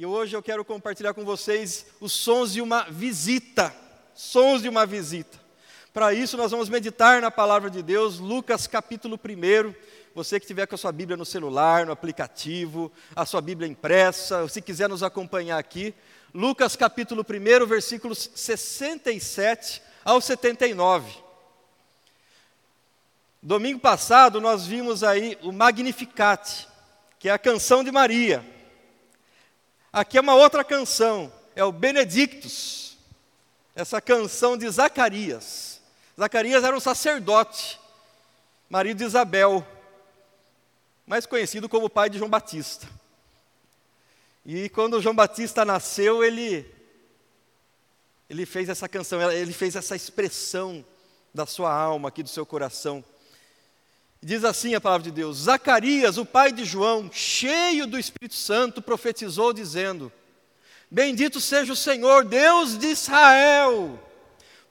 E hoje eu quero compartilhar com vocês os sons de uma visita. Sons de uma visita. Para isso, nós vamos meditar na palavra de Deus, Lucas capítulo 1. Você que tiver com a sua Bíblia no celular, no aplicativo, a sua Bíblia impressa, se quiser nos acompanhar aqui, Lucas capítulo 1, versículos 67 ao 79. Domingo passado nós vimos aí o Magnificat, que é a canção de Maria. Aqui é uma outra canção, é o Benedictus, essa canção de Zacarias. Zacarias era um sacerdote, marido de Isabel, mais conhecido como pai de João Batista. E quando João Batista nasceu, ele, ele fez essa canção, ele fez essa expressão da sua alma aqui, do seu coração. Diz assim a palavra de Deus: Zacarias, o pai de João, cheio do Espírito Santo, profetizou, dizendo: Bendito seja o Senhor, Deus de Israel,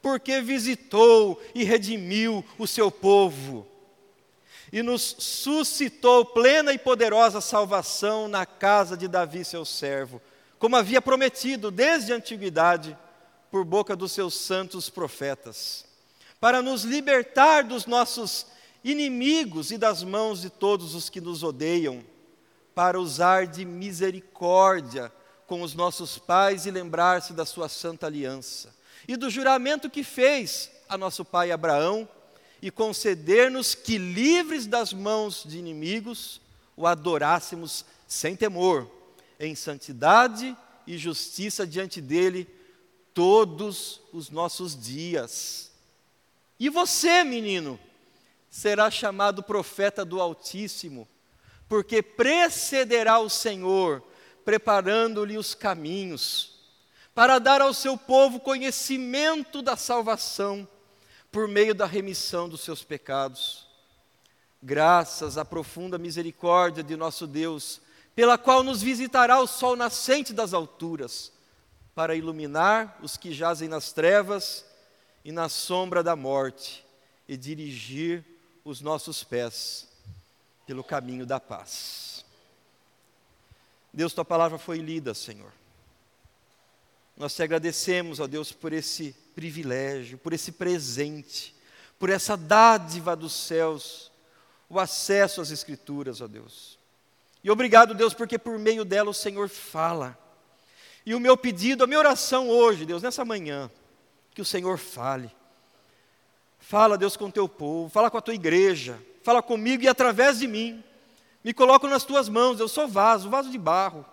porque visitou e redimiu o seu povo e nos suscitou plena e poderosa salvação na casa de Davi, seu servo, como havia prometido desde a antiguidade, por boca dos seus santos profetas, para nos libertar dos nossos inimigos e das mãos de todos os que nos odeiam, para usar de misericórdia com os nossos pais e lembrar-se da sua santa aliança e do juramento que fez a nosso pai Abraão e conceder-nos que, livres das mãos de inimigos, o adorássemos sem temor, em santidade e justiça diante dele todos os nossos dias. E você, menino, será chamado profeta do Altíssimo, porque precederá o Senhor, preparando-lhe os caminhos, para dar ao seu povo conhecimento da salvação por meio da remissão dos seus pecados. Graças à profunda misericórdia de nosso Deus, pela qual nos visitará o sol nascente das alturas, para iluminar os que jazem nas trevas e na sombra da morte, e dirigir os nossos pés pelo caminho da paz. Deus, tua palavra foi lida, Senhor. Nós te agradecemos, ó Deus, por esse privilégio, por esse presente, por essa dádiva dos céus, o acesso às Escrituras, ó Deus. E obrigado, Deus, porque por meio dela o Senhor fala. E o meu pedido, a minha oração hoje, Deus, nessa manhã, que o Senhor fale. Fala, Deus, com o teu povo, fala com a tua igreja, fala comigo e através de mim. Me coloco nas tuas mãos, eu sou vaso, vaso de barro.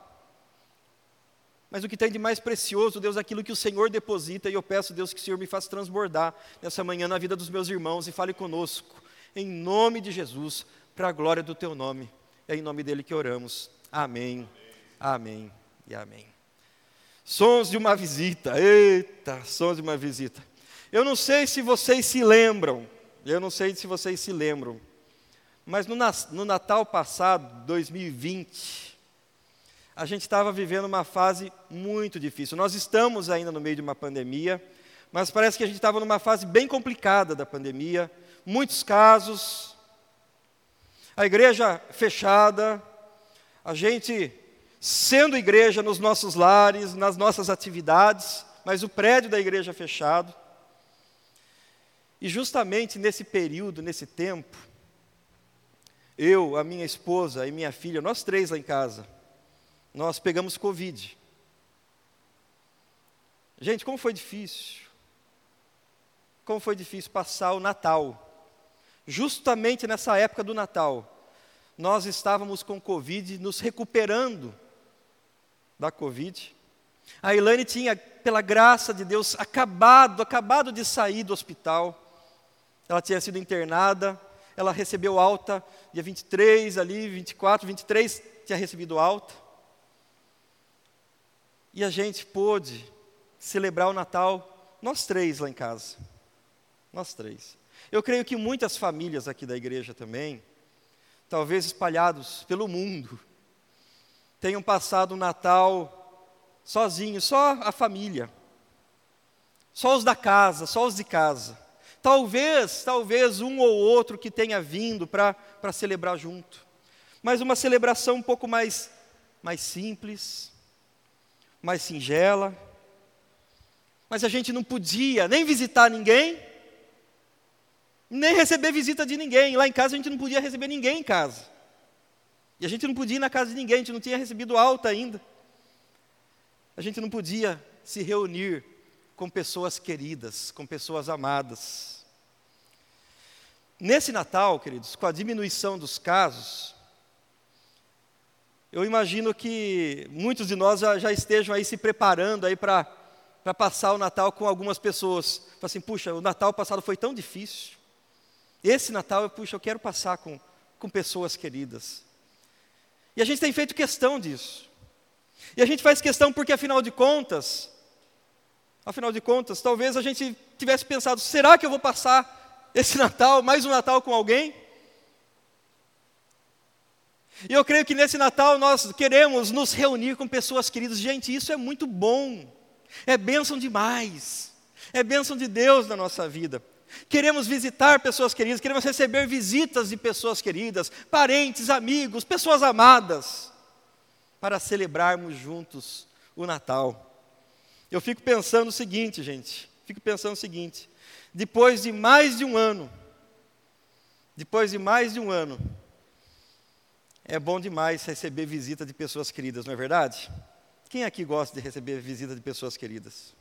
Mas o que tem de mais precioso, Deus, é aquilo que o Senhor deposita, e eu peço, Deus, que o Senhor me faça transbordar nessa manhã na vida dos meus irmãos e fale conosco, em nome de Jesus, para a glória do teu nome. É em nome dele que oramos. Amém, amém e amém. Sons de uma visita, eita, sons de uma visita. Eu não sei se vocês se lembram, eu não sei se vocês se lembram, mas no, no Natal passado, 2020, a gente estava vivendo uma fase muito difícil. Nós estamos ainda no meio de uma pandemia, mas parece que a gente estava numa fase bem complicada da pandemia, muitos casos, a igreja fechada, a gente sendo igreja nos nossos lares, nas nossas atividades, mas o prédio da igreja fechado. E justamente nesse período, nesse tempo, eu, a minha esposa e minha filha, nós três lá em casa, nós pegamos Covid. Gente, como foi difícil. Como foi difícil passar o Natal. Justamente nessa época do Natal, nós estávamos com Covid, nos recuperando da Covid. A Ilane tinha, pela graça de Deus, acabado, acabado de sair do hospital. Ela tinha sido internada, ela recebeu alta dia 23, ali, 24, 23, tinha recebido alta. E a gente pôde celebrar o Natal, nós três lá em casa. Nós três. Eu creio que muitas famílias aqui da igreja também, talvez espalhados pelo mundo, tenham passado o Natal sozinhos, só a família. Só os da casa, só os de casa. Talvez, talvez um ou outro que tenha vindo para celebrar junto. Mas uma celebração um pouco mais, mais simples, mais singela. Mas a gente não podia nem visitar ninguém, nem receber visita de ninguém. Lá em casa a gente não podia receber ninguém em casa. E a gente não podia ir na casa de ninguém, a gente não tinha recebido alta ainda. A gente não podia se reunir com pessoas queridas, com pessoas amadas. Nesse Natal, queridos, com a diminuição dos casos, eu imagino que muitos de nós já, já estejam aí se preparando aí para passar o Natal com algumas pessoas. Fala assim, puxa, o Natal passado foi tão difícil. Esse Natal, puxa, eu quero passar com, com pessoas queridas. E a gente tem feito questão disso. E a gente faz questão porque, afinal de contas, afinal de contas, talvez a gente tivesse pensado: será que eu vou passar esse Natal, mais um Natal com alguém? E eu creio que nesse Natal nós queremos nos reunir com pessoas queridas. Gente, isso é muito bom. É bênção demais. É bênção de Deus na nossa vida. Queremos visitar pessoas queridas, queremos receber visitas de pessoas queridas, parentes, amigos, pessoas amadas, para celebrarmos juntos o Natal. Eu fico pensando o seguinte, gente, fico pensando o seguinte: depois de mais de um ano, depois de mais de um ano, é bom demais receber visita de pessoas queridas, não é verdade? Quem aqui gosta de receber visita de pessoas queridas?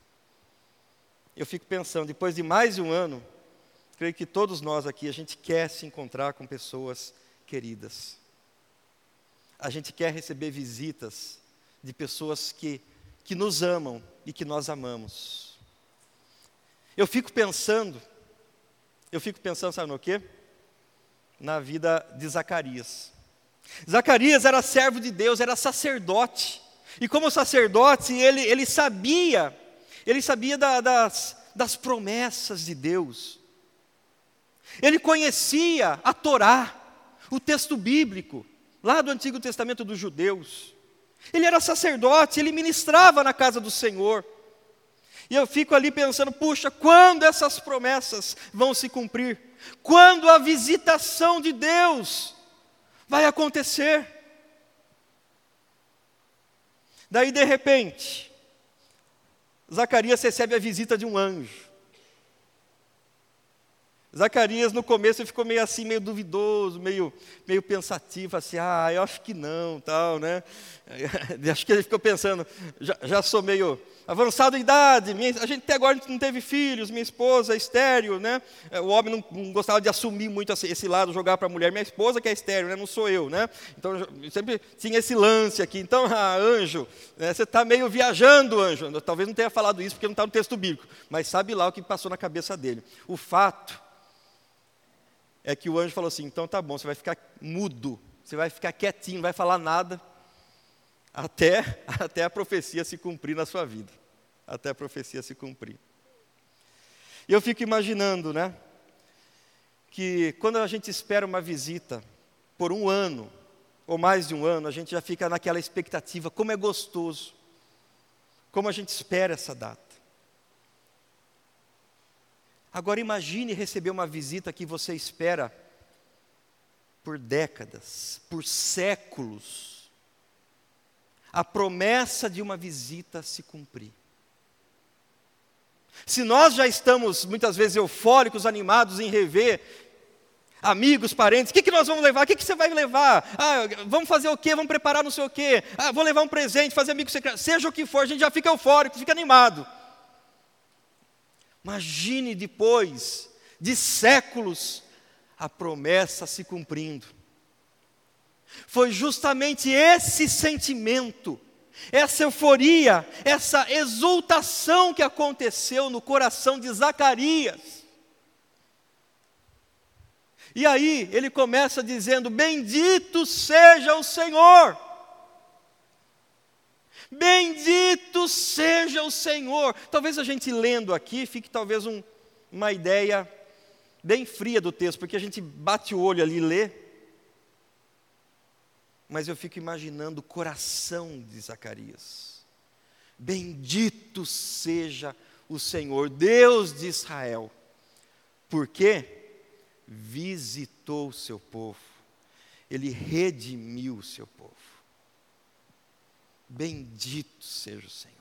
Eu fico pensando, depois de mais de um ano, creio que todos nós aqui, a gente quer se encontrar com pessoas queridas. A gente quer receber visitas de pessoas que, que nos amam e que nós amamos. Eu fico pensando, eu fico pensando, sabe no quê? Na vida de Zacarias. Zacarias era servo de Deus, era sacerdote. E como sacerdote, ele, ele sabia, ele sabia da, das, das promessas de Deus. Ele conhecia a Torá, o texto bíblico, lá do Antigo Testamento dos judeus. Ele era sacerdote, ele ministrava na casa do Senhor. E eu fico ali pensando, puxa, quando essas promessas vão se cumprir? Quando a visitação de Deus vai acontecer. Daí, de repente, Zacarias recebe a visita de um anjo. Zacarias no começo ficou meio assim, meio duvidoso, meio, meio pensativo, assim, ah, eu acho que não, tal, né? Acho que ele ficou pensando, já, já sou meio avançado em idade, minha, a gente até agora não teve filhos, minha esposa é estéreo, né? É, o homem não, não gostava de assumir muito esse, lado, jogar para a mulher, minha esposa que é estéreo, né? não sou eu, né? Então sempre tinha esse lance aqui. Então, ah, anjo, né? você está meio viajando, anjo. Talvez não tenha falado isso porque não está no texto bíblico, mas sabe lá o que passou na cabeça dele. O fato é que o anjo falou assim: então tá bom, você vai ficar mudo, você vai ficar quietinho, não vai falar nada, até, até a profecia se cumprir na sua vida. Até a profecia se cumprir. E eu fico imaginando, né? Que quando a gente espera uma visita por um ano, ou mais de um ano, a gente já fica naquela expectativa, como é gostoso, como a gente espera essa data. Agora imagine receber uma visita que você espera por décadas, por séculos. A promessa de uma visita se cumprir. Se nós já estamos muitas vezes eufóricos, animados em rever amigos, parentes, o que, que nós vamos levar? O que, que você vai levar? Ah, vamos fazer o quê? Vamos preparar não sei o quê? Ah, vou levar um presente, fazer amigo secreto. Seja o que for, a gente já fica eufórico, fica animado. Imagine depois de séculos a promessa se cumprindo. Foi justamente esse sentimento, essa euforia, essa exultação que aconteceu no coração de Zacarias. E aí ele começa dizendo: Bendito seja o Senhor Bendito seja o Senhor. Talvez a gente lendo aqui fique talvez um, uma ideia bem fria do texto, porque a gente bate o olho ali e lê. Mas eu fico imaginando o coração de Zacarias. Bendito seja o Senhor, Deus de Israel, porque visitou o seu povo, ele redimiu o seu povo. Bendito seja o Senhor.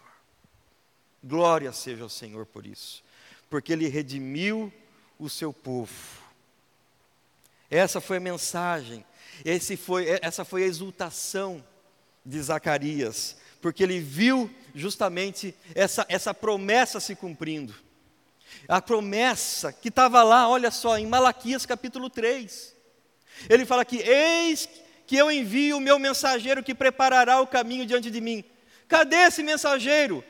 Glória seja ao Senhor por isso, porque Ele redimiu o seu povo. Essa foi a mensagem, foi, essa foi a exultação de Zacarias, porque ele viu justamente essa, essa promessa se cumprindo. A promessa que estava lá, olha só, em Malaquias capítulo 3. Ele fala que: Eis que eu envio o meu mensageiro que preparará o caminho diante de mim. Cadê esse mensageiro?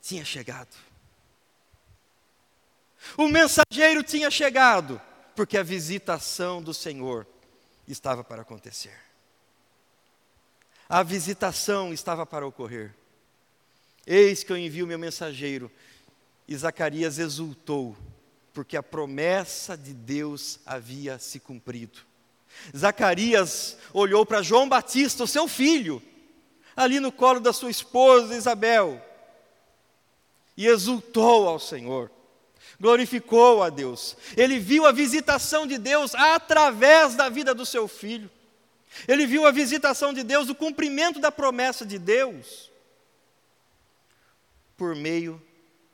Tinha chegado. O mensageiro tinha chegado, porque a visitação do Senhor estava para acontecer. A visitação estava para ocorrer. Eis que eu envio meu mensageiro. E Zacarias exultou, porque a promessa de Deus havia se cumprido. Zacarias olhou para João Batista, o seu filho, ali no colo da sua esposa Isabel, e exultou ao Senhor, glorificou a Deus. Ele viu a visitação de Deus através da vida do seu filho. Ele viu a visitação de Deus, o cumprimento da promessa de Deus, por meio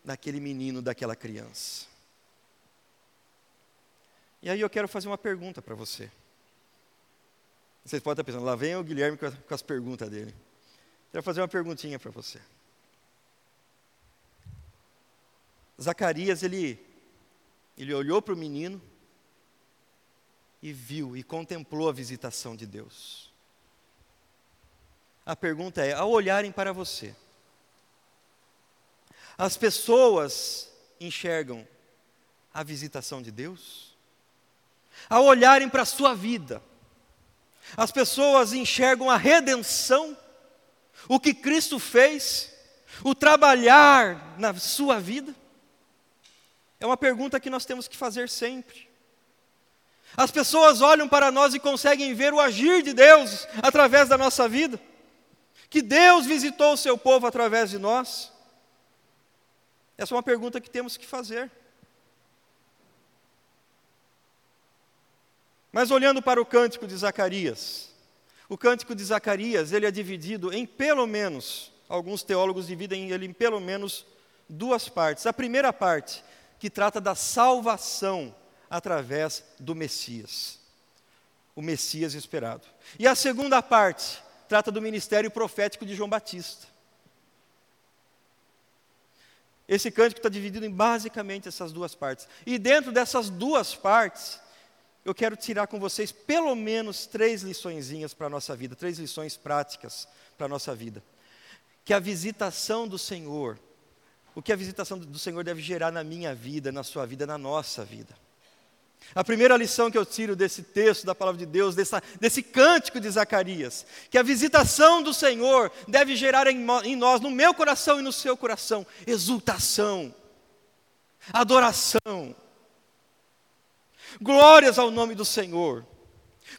daquele menino, daquela criança. E aí eu quero fazer uma pergunta para você. Vocês podem estar pensando, lá vem o Guilherme com as, com as perguntas dele. Quero fazer uma perguntinha para você. Zacarias, ele, ele olhou para o menino e viu e contemplou a visitação de Deus. A pergunta é: ao olharem para você, as pessoas enxergam a visitação de Deus? Ao olharem para a sua vida, as pessoas enxergam a redenção, o que Cristo fez, o trabalhar na sua vida? É uma pergunta que nós temos que fazer sempre. As pessoas olham para nós e conseguem ver o agir de Deus através da nossa vida. Que Deus visitou o seu povo através de nós. Essa é uma pergunta que temos que fazer. Mas olhando para o cântico de Zacarias, o cântico de Zacarias, ele é dividido em pelo menos, alguns teólogos dividem ele em pelo menos duas partes. A primeira parte, que trata da salvação através do Messias, o Messias esperado. E a segunda parte trata do ministério profético de João Batista. Esse cântico está dividido em basicamente essas duas partes. E dentro dessas duas partes, eu quero tirar com vocês pelo menos três liçõezinhas para a nossa vida, três lições práticas para a nossa vida. Que a visitação do Senhor, o que a visitação do Senhor deve gerar na minha vida, na sua vida, na nossa vida. A primeira lição que eu tiro desse texto da palavra de Deus, dessa, desse cântico de Zacarias, que a visitação do Senhor deve gerar em, em nós, no meu coração e no seu coração, exultação, adoração, Glórias ao nome do Senhor.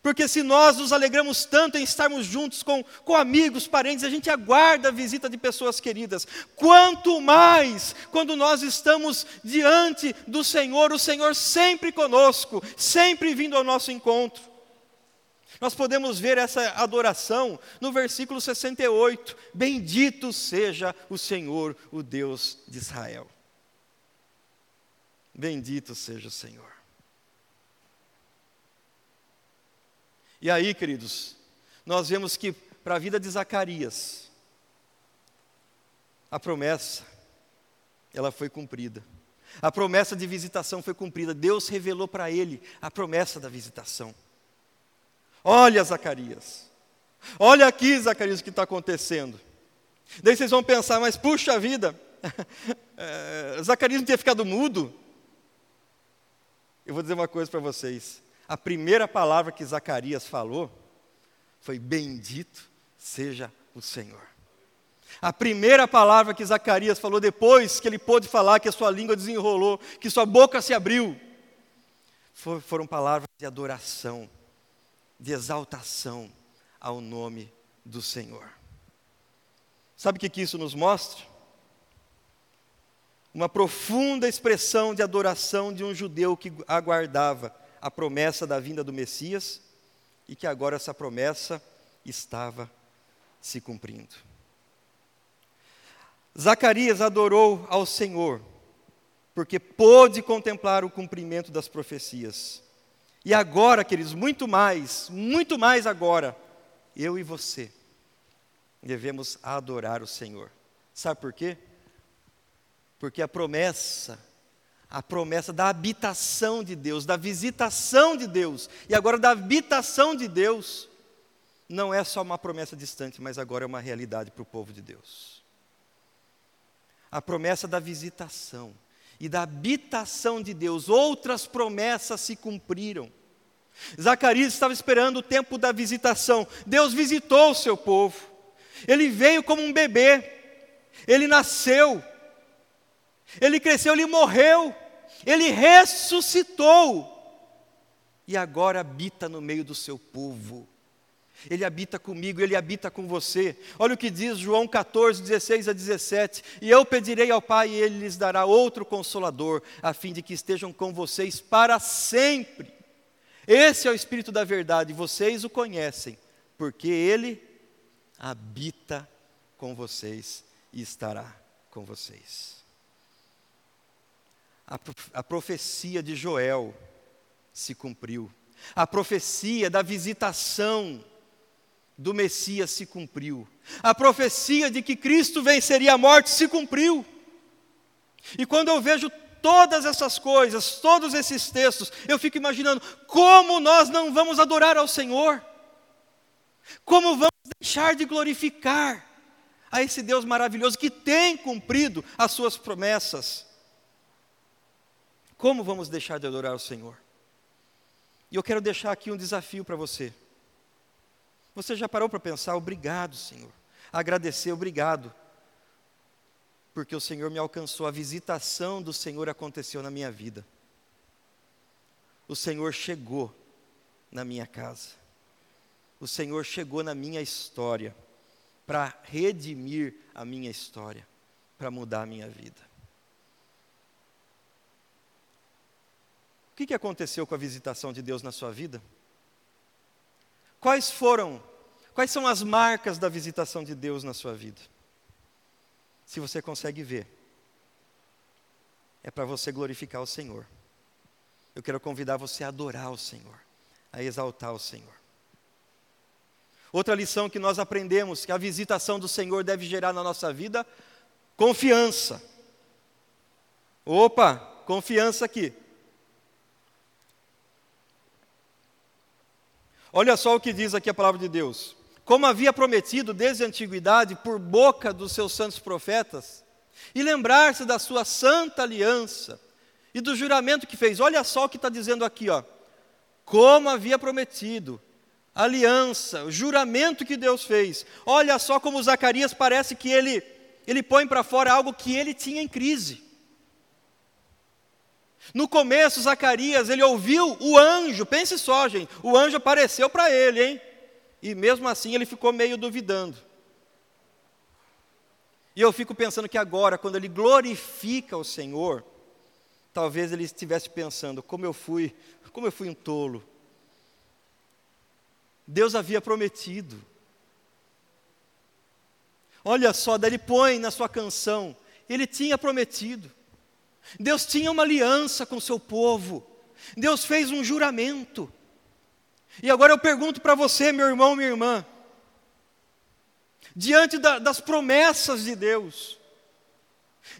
Porque se nós nos alegramos tanto em estarmos juntos com, com amigos, parentes, a gente aguarda a visita de pessoas queridas. Quanto mais quando nós estamos diante do Senhor, o Senhor sempre conosco, sempre vindo ao nosso encontro. Nós podemos ver essa adoração no versículo 68. Bendito seja o Senhor, o Deus de Israel. Bendito seja o Senhor. E aí, queridos, nós vemos que para a vida de Zacarias, a promessa, ela foi cumprida. A promessa de visitação foi cumprida. Deus revelou para ele a promessa da visitação. Olha, Zacarias. Olha aqui, Zacarias, o que está acontecendo. Daí vocês vão pensar, mas puxa vida, é, Zacarias não tinha ficado mudo? Eu vou dizer uma coisa para vocês a primeira palavra que Zacarias falou foi: Bendito seja o Senhor. A primeira palavra que Zacarias falou depois que ele pôde falar, que a sua língua desenrolou, que sua boca se abriu, foram palavras de adoração, de exaltação ao nome do Senhor. Sabe o que, que isso nos mostra? Uma profunda expressão de adoração de um judeu que aguardava a promessa da vinda do Messias e que agora essa promessa estava se cumprindo. Zacarias adorou ao Senhor, porque pôde contemplar o cumprimento das profecias. E agora, queridos, muito mais, muito mais agora, eu e você devemos adorar o Senhor. Sabe por quê? Porque a promessa, a promessa da habitação de Deus, da visitação de Deus, e agora da habitação de Deus, não é só uma promessa distante, mas agora é uma realidade para o povo de Deus. A promessa da visitação e da habitação de Deus, outras promessas se cumpriram. Zacarias estava esperando o tempo da visitação. Deus visitou o seu povo. Ele veio como um bebê. Ele nasceu. Ele cresceu, ele morreu. Ele ressuscitou. E agora habita no meio do seu povo. Ele habita comigo, Ele habita com você. Olha o que diz João 14, 16 a 17: E eu pedirei ao Pai, e Ele lhes dará outro consolador, a fim de que estejam com vocês para sempre. Esse é o Espírito da verdade, vocês o conhecem, porque Ele habita com vocês e estará com vocês. A, profecia de Joel se cumpriu. A profecia da visitação do Messias se cumpriu. A profecia de que Cristo venceria a morte se cumpriu. E quando eu vejo todas essas coisas, todos esses textos, eu fico imaginando como nós não vamos adorar ao Senhor, como vamos deixar de glorificar a esse Deus maravilhoso que tem cumprido as suas promessas. Como vamos deixar de adorar o Senhor? E eu quero deixar aqui um desafio para você. Você já parou para pensar, obrigado, Senhor. Agradecer, obrigado. Porque o Senhor me alcançou, a visitação do Senhor aconteceu na minha vida. O Senhor chegou na minha casa. O Senhor chegou na minha história para redimir a minha história, para mudar a minha vida. O que, aconteceu com a visitação de Deus na sua vida? Quais foram, quais são as marcas da visitação de Deus na sua vida? Se você consegue ver, é para você glorificar o Senhor. Eu quero convidar você a adorar o Senhor, a exaltar o Senhor. Outra lição que nós aprendemos, que a visitação do Senhor deve gerar na nossa vida, confiança. Opa, confiança aqui. Olha só o que diz aqui a palavra de Deus. Como havia prometido desde a antiguidade por boca dos seus santos profetas, e lembrar-se da sua santa aliança e do juramento que fez. Olha só o que está dizendo aqui, ó. Como havia prometido, aliança, o juramento que Deus fez. Olha só como Zacarias parece que ele, ele põe para fora algo que ele tinha em crise. No começo, Zacarias, ele ouviu o anjo, pense só, gente, o anjo apareceu para ele, hein? E mesmo assim ele ficou meio duvidando. E eu fico pensando que agora, quando ele glorifica o Senhor, talvez ele estivesse pensando, como eu fui, como eu fui um tolo. Deus havia prometido. Olha só, daí ele põe na sua canção, ele tinha prometido. Deus tinha uma aliança com o seu povo. Deus fez um juramento. E agora eu pergunto para você, meu irmão, minha irmã, diante da, das promessas de Deus,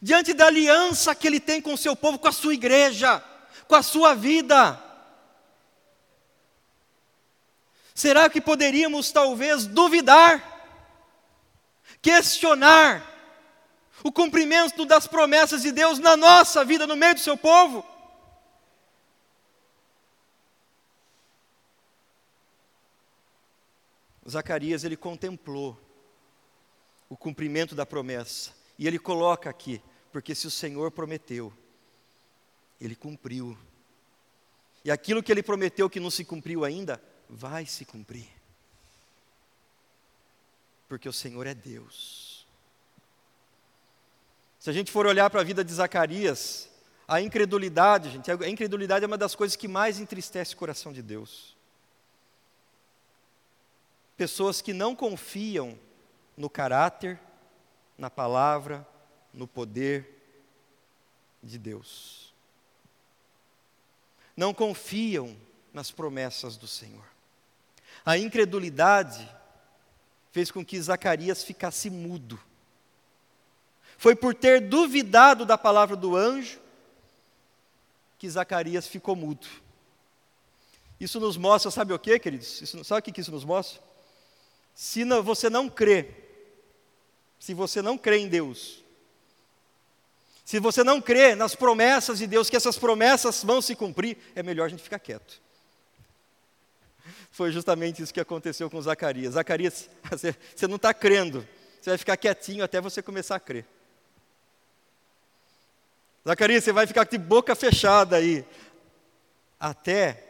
diante da aliança que Ele tem com o seu povo, com a sua igreja, com a sua vida, será que poderíamos talvez duvidar, questionar, o cumprimento das promessas de Deus na nossa vida, no meio do seu povo. Zacarias ele contemplou o cumprimento da promessa e ele coloca aqui, porque se o Senhor prometeu, ele cumpriu. E aquilo que ele prometeu que não se cumpriu ainda, vai se cumprir. Porque o Senhor é Deus. Se a gente for olhar para a vida de Zacarias, a incredulidade, gente, a incredulidade é uma das coisas que mais entristece o coração de Deus. Pessoas que não confiam no caráter, na palavra, no poder de Deus. Não confiam nas promessas do Senhor. A incredulidade fez com que Zacarias ficasse mudo. Foi por ter duvidado da palavra do anjo que Zacarias ficou mudo. Isso nos mostra, sabe o que, queridos? Isso, sabe o que isso nos mostra? Se não, você não crê, se você não crê em Deus, se você não crê nas promessas de Deus, que essas promessas vão se cumprir, é melhor a gente ficar quieto. Foi justamente isso que aconteceu com Zacarias. Zacarias, você, não está crendo, você vai ficar quietinho até você começar a crer. Zacarias, você vai ficar de boca fechada aí, até,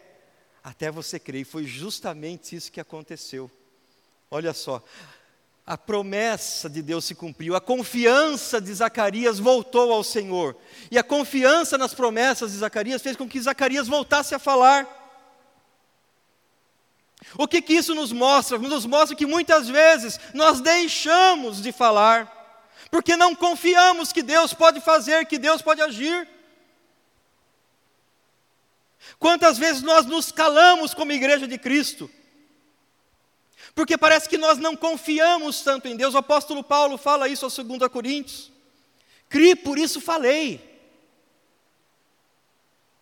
até você crer. E foi justamente isso que aconteceu. Olha só, a promessa de Deus se cumpriu, a confiança de Zacarias voltou ao Senhor. E a confiança nas promessas de Zacarias fez com que Zacarias voltasse a falar. O que, que isso nos mostra? Nos mostra que muitas vezes nós deixamos de falar, porque não confiamos que Deus pode fazer, que Deus pode agir. Quantas vezes nós nos calamos como igreja de Cristo? Porque parece que nós não confiamos tanto em Deus. O apóstolo Paulo fala isso aos 2 Coríntios. Cri, por isso falei.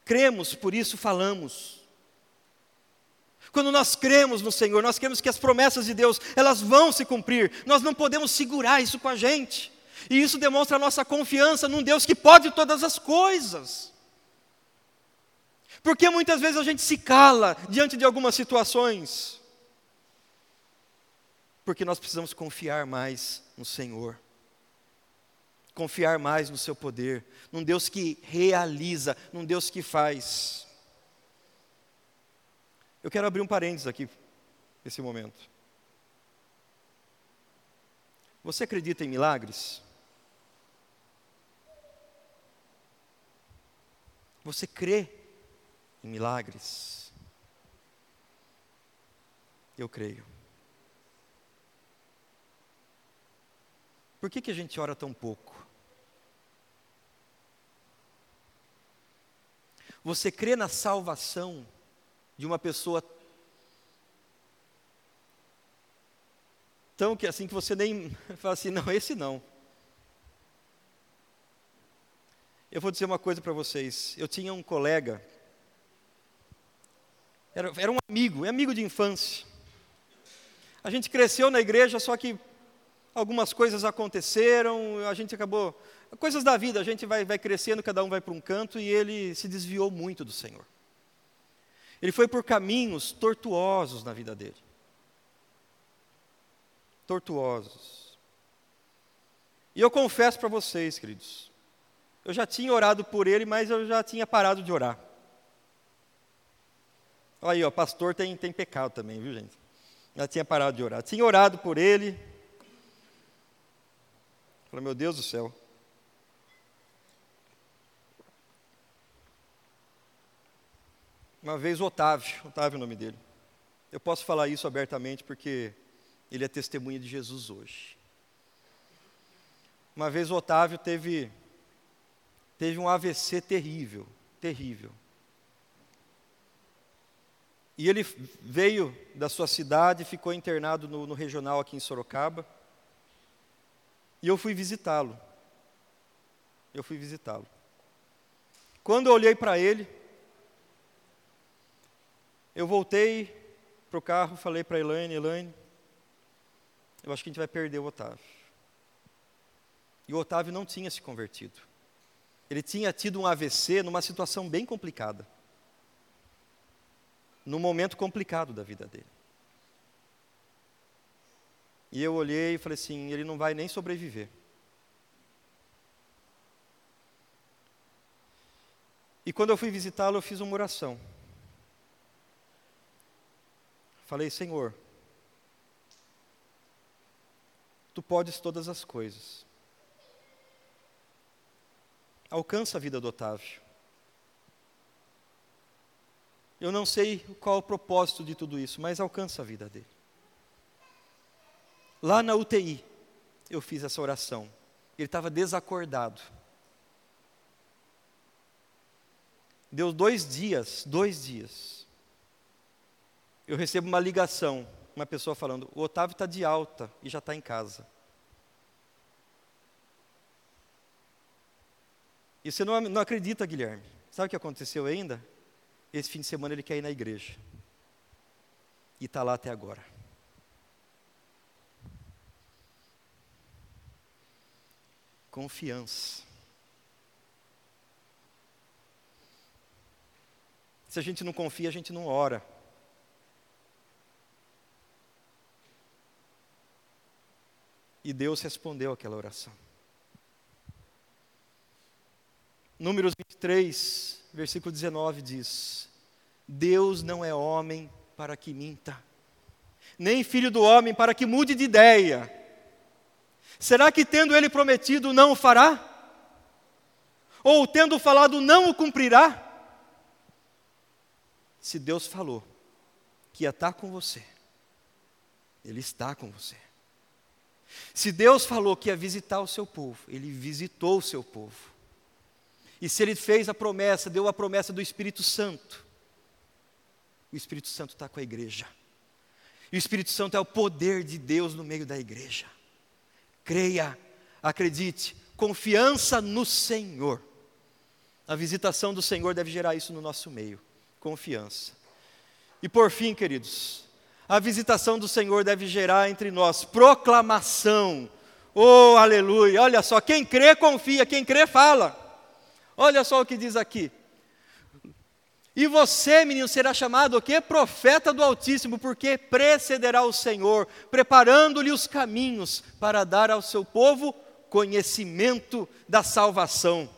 Cremos, por isso falamos. Quando nós cremos no Senhor, nós cremos que as promessas de Deus, elas vão se cumprir. Nós não podemos segurar isso com a gente. E isso demonstra a nossa confiança num Deus que pode todas as coisas. Porque muitas vezes a gente se cala diante de algumas situações? Porque nós precisamos confiar mais no Senhor. Confiar mais no seu poder, num Deus que realiza, num Deus que faz. Eu quero abrir um parênteses aqui, nesse momento. Você acredita em milagres? Você crê em milagres? Eu creio. Por que, que a gente ora tão pouco? Você crê na salvação de uma pessoa tão que assim que você nem fala assim, não, esse não. Eu vou dizer uma coisa para vocês. Eu tinha um colega, era, era um amigo, é amigo de infância. A gente cresceu na igreja, só que algumas coisas aconteceram, a gente acabou. Coisas da vida, a gente vai, vai crescendo, cada um vai para um canto e ele se desviou muito do Senhor. Ele foi por caminhos tortuosos na vida dele. Tortuosos. E eu confesso para vocês, queridos, eu já tinha orado por ele, mas eu já tinha parado de orar. Olha aí, ó, pastor tem, tem pecado também, viu gente? Já tinha parado de orar. Tinha orado por ele. Falei, meu Deus do céu. Uma vez o Otávio, Otávio é o nome dele. Eu posso falar isso abertamente porque ele é testemunha de Jesus hoje. Uma vez o Otávio teve, teve um AVC terrível, terrível. E ele veio da sua cidade, ficou internado no, no regional aqui em Sorocaba. E eu fui visitá-lo. Eu fui visitá-lo. Quando eu olhei para ele, eu voltei para o carro, falei para a Elaine, Elaine, eu acho que a gente vai perder o Otávio. E o Otávio não tinha se convertido. Ele tinha tido um AVC numa situação bem complicada. Num momento complicado da vida dele. E eu olhei e falei assim: ele não vai nem sobreviver. E quando eu fui visitá-lo, eu fiz uma oração. Falei, Senhor, tu podes todas as coisas. Alcança a vida do Otávio. Eu não sei qual o propósito de tudo isso, mas alcança a vida dele. Lá na UTI, eu fiz essa oração. Ele estava desacordado. Deu dois dias, dois dias. Eu recebo uma ligação, uma pessoa falando: o Otávio está de alta e já está em casa. E você não, não acredita, Guilherme. Sabe o que aconteceu ainda? Esse fim de semana ele quer ir na igreja. E está lá até agora. Confiança. Se a gente não confia, a gente não ora. E Deus respondeu aquela oração. Números 23, versículo 19 diz: Deus não é homem para que minta, nem filho do homem para que mude de ideia. Será que tendo ele prometido não o fará? Ou tendo falado não o cumprirá? Se Deus falou que ia estar com você, Ele está com você. Se Deus falou que ia visitar o seu povo, Ele visitou o seu povo. E se ele fez a promessa, deu a promessa do Espírito Santo, o Espírito Santo está com a igreja. E o Espírito Santo é o poder de Deus no meio da igreja. Creia, acredite, confiança no Senhor. A visitação do Senhor deve gerar isso no nosso meio, confiança. E por fim, queridos, a visitação do Senhor deve gerar entre nós proclamação. Oh, aleluia! Olha só, quem crê, confia, quem crê, fala. Olha só o que diz aqui. E você, menino, será chamado o quê? Profeta do Altíssimo, porque precederá o Senhor, preparando-lhe os caminhos para dar ao seu povo conhecimento da salvação.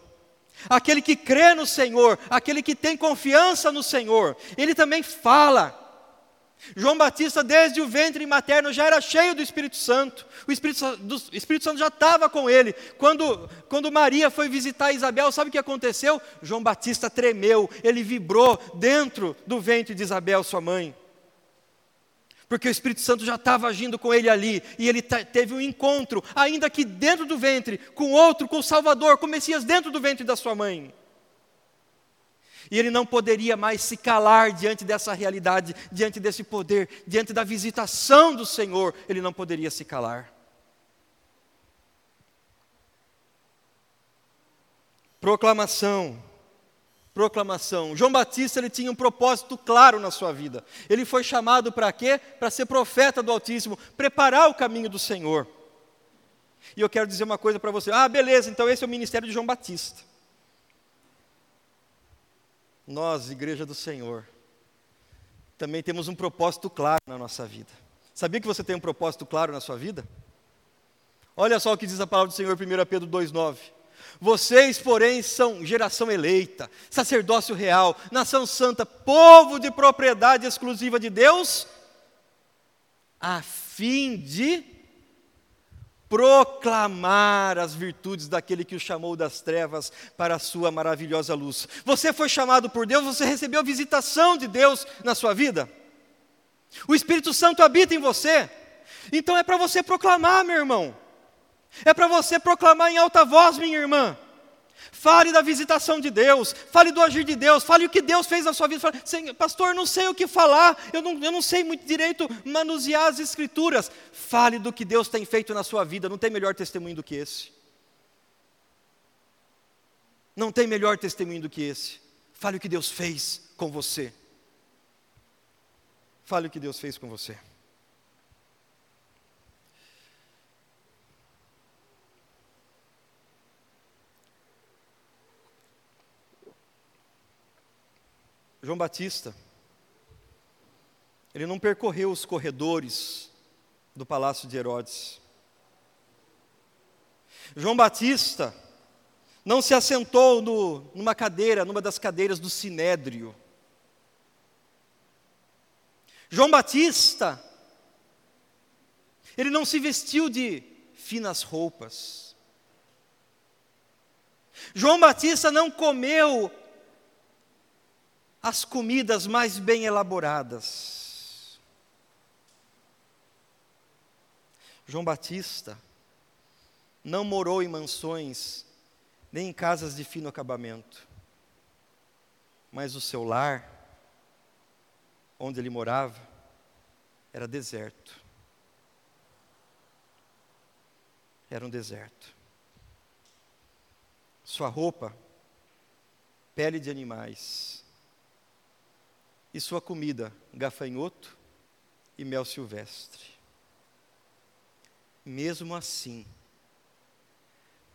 Aquele que crê no Senhor, aquele que tem confiança no Senhor, ele também fala. João Batista, desde o ventre materno, já era cheio do Espírito Santo. O Espírito, do, o Espírito Santo já estava com ele. Quando, quando Maria foi visitar Isabel, sabe o que aconteceu? João Batista tremeu, ele vibrou dentro do ventre de Isabel, sua mãe. Porque o Espírito Santo já estava agindo com ele ali, e ele teve um encontro, ainda que dentro do ventre, com outro, com o Salvador, com o Messias dentro do ventre da sua mãe. E ele não poderia mais se calar diante dessa realidade, diante desse poder, diante da visitação do Senhor, ele não poderia se calar. Proclamação. Proclamação. João Batista ele tinha um propósito claro na sua vida. Ele foi chamado para quê? Para ser profeta do Altíssimo, preparar o caminho do Senhor. E eu quero dizer uma coisa para você. Ah, beleza, então esse é o ministério de João Batista nós, Igreja do Senhor, também temos um propósito claro na nossa vida. Sabia que você tem um propósito claro na sua vida? Olha só o que diz a palavra do Senhor, 1 Pedro 2,9. Vocês, porém, são geração eleita, sacerdócio real, nação santa, povo de propriedade exclusiva de Deus, a fim de proclamar as virtudes daquele que o chamou das trevas para a sua maravilhosa luz. Você foi chamado por Deus, você recebeu a visitação de Deus na sua vida. O Espírito Santo habita em você. Então é para você proclamar, meu irmão. É para você proclamar em alta voz, minha irmã. Fale da visitação de Deus, fale do agir de Deus, fale o que Deus fez na sua vida. Fale, pastor, não sei o que falar, eu não, eu não sei muito direito manusear as escrituras. Fale do que Deus tem feito na sua vida, não tem melhor testemunho do que esse. Não tem melhor testemunho do que esse. Fale o que Deus fez com você. Fale o que Deus fez com você. João Batista, ele não percorreu os corredores do palácio de Herodes. João Batista não se assentou no, numa cadeira, numa das cadeiras do sinédrio. João Batista, ele não se vestiu de finas roupas. João Batista não comeu as comidas mais bem elaboradas. João Batista não morou em mansões, nem em casas de fino acabamento, mas o seu lar, onde ele morava, era deserto. Era um deserto. Sua roupa, pele de animais. E sua comida, gafanhoto e mel silvestre. Mesmo assim,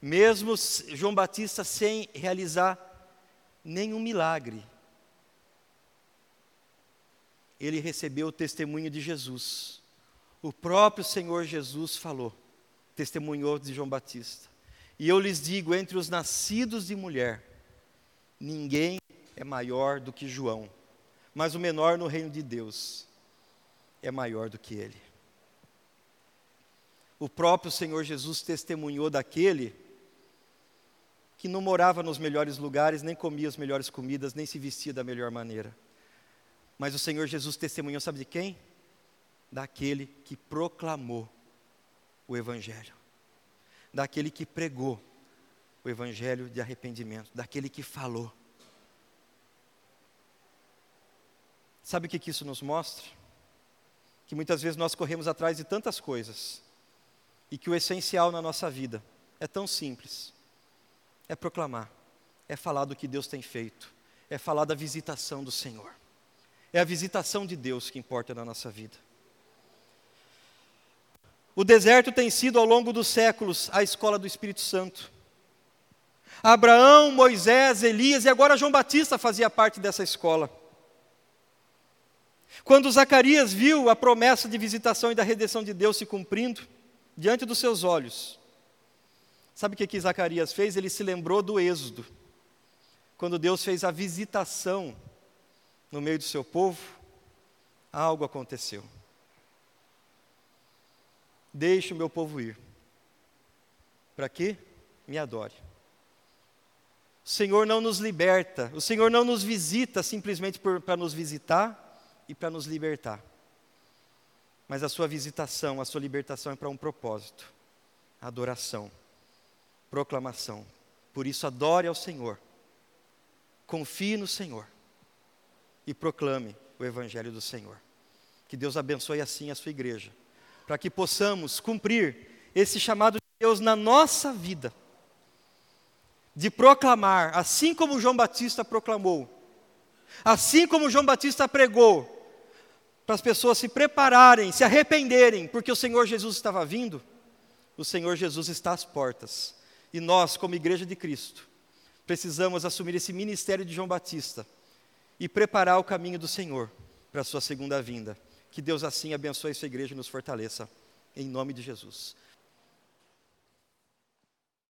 mesmo João Batista sem realizar nenhum milagre, ele recebeu o testemunho de Jesus. O próprio Senhor Jesus falou, testemunhou de João Batista. E eu lhes digo: entre os nascidos de mulher, ninguém é maior do que João, mas o menor no reino de Deus é maior do que ele. O próprio Senhor Jesus testemunhou daquele que não morava nos melhores lugares, nem comia as melhores comidas, nem se vestia da melhor maneira. Mas o Senhor Jesus testemunhou, sabe de quem? Daquele que proclamou o Evangelho, daquele que pregou o Evangelho de arrependimento, daquele que falou. Sabe o que, isso nos mostra? Que muitas vezes nós corremos atrás de tantas coisas, e que o essencial na nossa vida é tão simples: é proclamar, é falar do que Deus tem feito, é falar da visitação do Senhor. É a visitação de Deus que importa na nossa vida. O deserto tem sido ao longo dos séculos a escola do Espírito Santo. Abraão, Moisés, Elias e agora João Batista fazia parte dessa escola. Quando Zacarias viu a promessa de visitação e da redenção de Deus se cumprindo diante dos seus olhos, sabe o que, que Zacarias fez? Ele se lembrou do Êxodo, quando Deus fez a visitação no meio do seu povo, algo aconteceu. Deixe o meu povo ir. Para que me adore. O Senhor não nos liberta, o Senhor não nos visita simplesmente para nos visitar e para nos libertar. Mas a sua visitação, a sua libertação é para um propósito: adoração, proclamação. Por isso, adore ao Senhor, confie no Senhor e proclame o Evangelho do Senhor. Que Deus abençoe assim a sua igreja, para que possamos cumprir esse chamado de Deus na nossa vida, de proclamar, assim como João Batista proclamou, assim como João Batista pregou, para as pessoas se prepararem, se arrependerem, porque o Senhor Jesus estava vindo, o Senhor Jesus está às portas. E nós, como igreja de Cristo, precisamos assumir esse ministério de João Batista e preparar o caminho do Senhor para a sua segunda vinda. Que Deus assim abençoe a sua igreja e nos fortaleça. Em nome de Jesus.